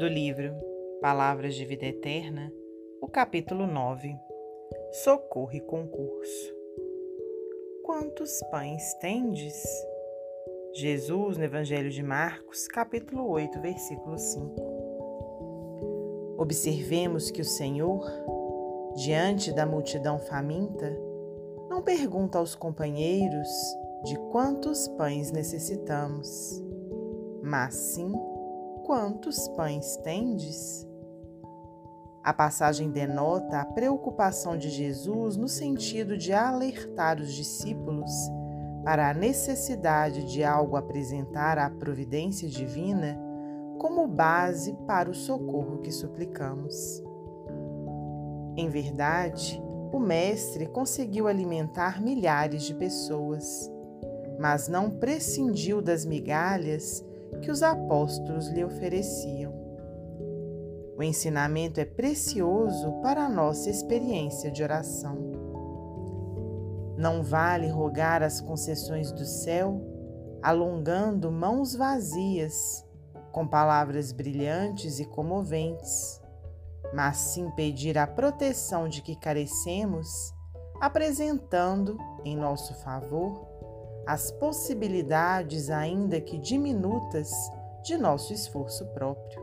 do livro Palavras de Vida Eterna, o capítulo 9 Socorro e Concurso. Quantos pães tendes? Jesus, no Evangelho de Marcos, capítulo 8, versículo 5. Observemos que o Senhor, diante da multidão faminta, não pergunta aos companheiros de quantos pães necessitamos, mas sim quantos pães tendes? A passagem denota a preocupação de Jesus no sentido de alertar os discípulos para a necessidade de algo apresentar à providência divina como base para o socorro que suplicamos. Em verdade, o Mestre conseguiu alimentar milhares de pessoas, mas não prescindiu das migalhas que os apóstolos lhe ofereciam. O ensinamento é precioso para a nossa experiência de oração. Não vale rogar as concessões do céu, alongando mãos vazias, com palavras brilhantes e comoventes, mas sim pedir a proteção de que carecemos, apresentando, em nosso favor, as possibilidades, ainda que diminutas, de nosso esforço próprio.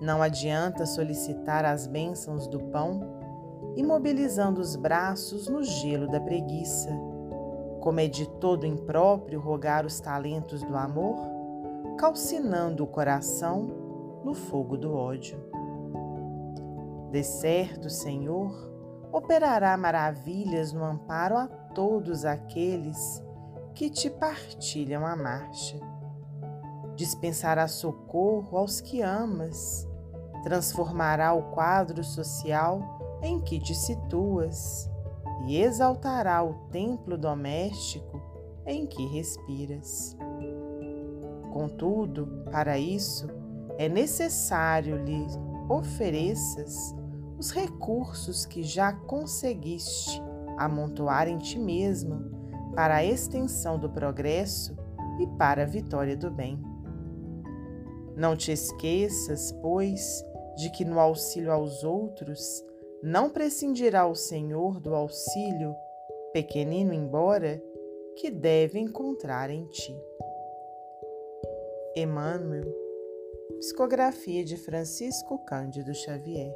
Não adianta solicitar as bênçãos do pão, imobilizando os braços no gelo da preguiça, como é de todo impróprio rogar os talentos do amor, calcinando o coração no fogo do ódio. De certo, Senhor, operará maravilhas no amparo a todos aqueles que te partilham a marcha. Dispensará socorro aos que amas, transformará o quadro social em que te situas e exaltará o templo doméstico em que respiras. Contudo, para isso, é necessário lhe ofereças os recursos que já conseguiste amontoar em ti mesmo para a extensão do progresso e para a vitória do bem. Não te esqueças, pois, de que no auxílio aos outros não prescindirá o Senhor do auxílio, pequenino embora, que deve encontrar em ti. Emmanuel, psicografia de Francisco Cândido Xavier.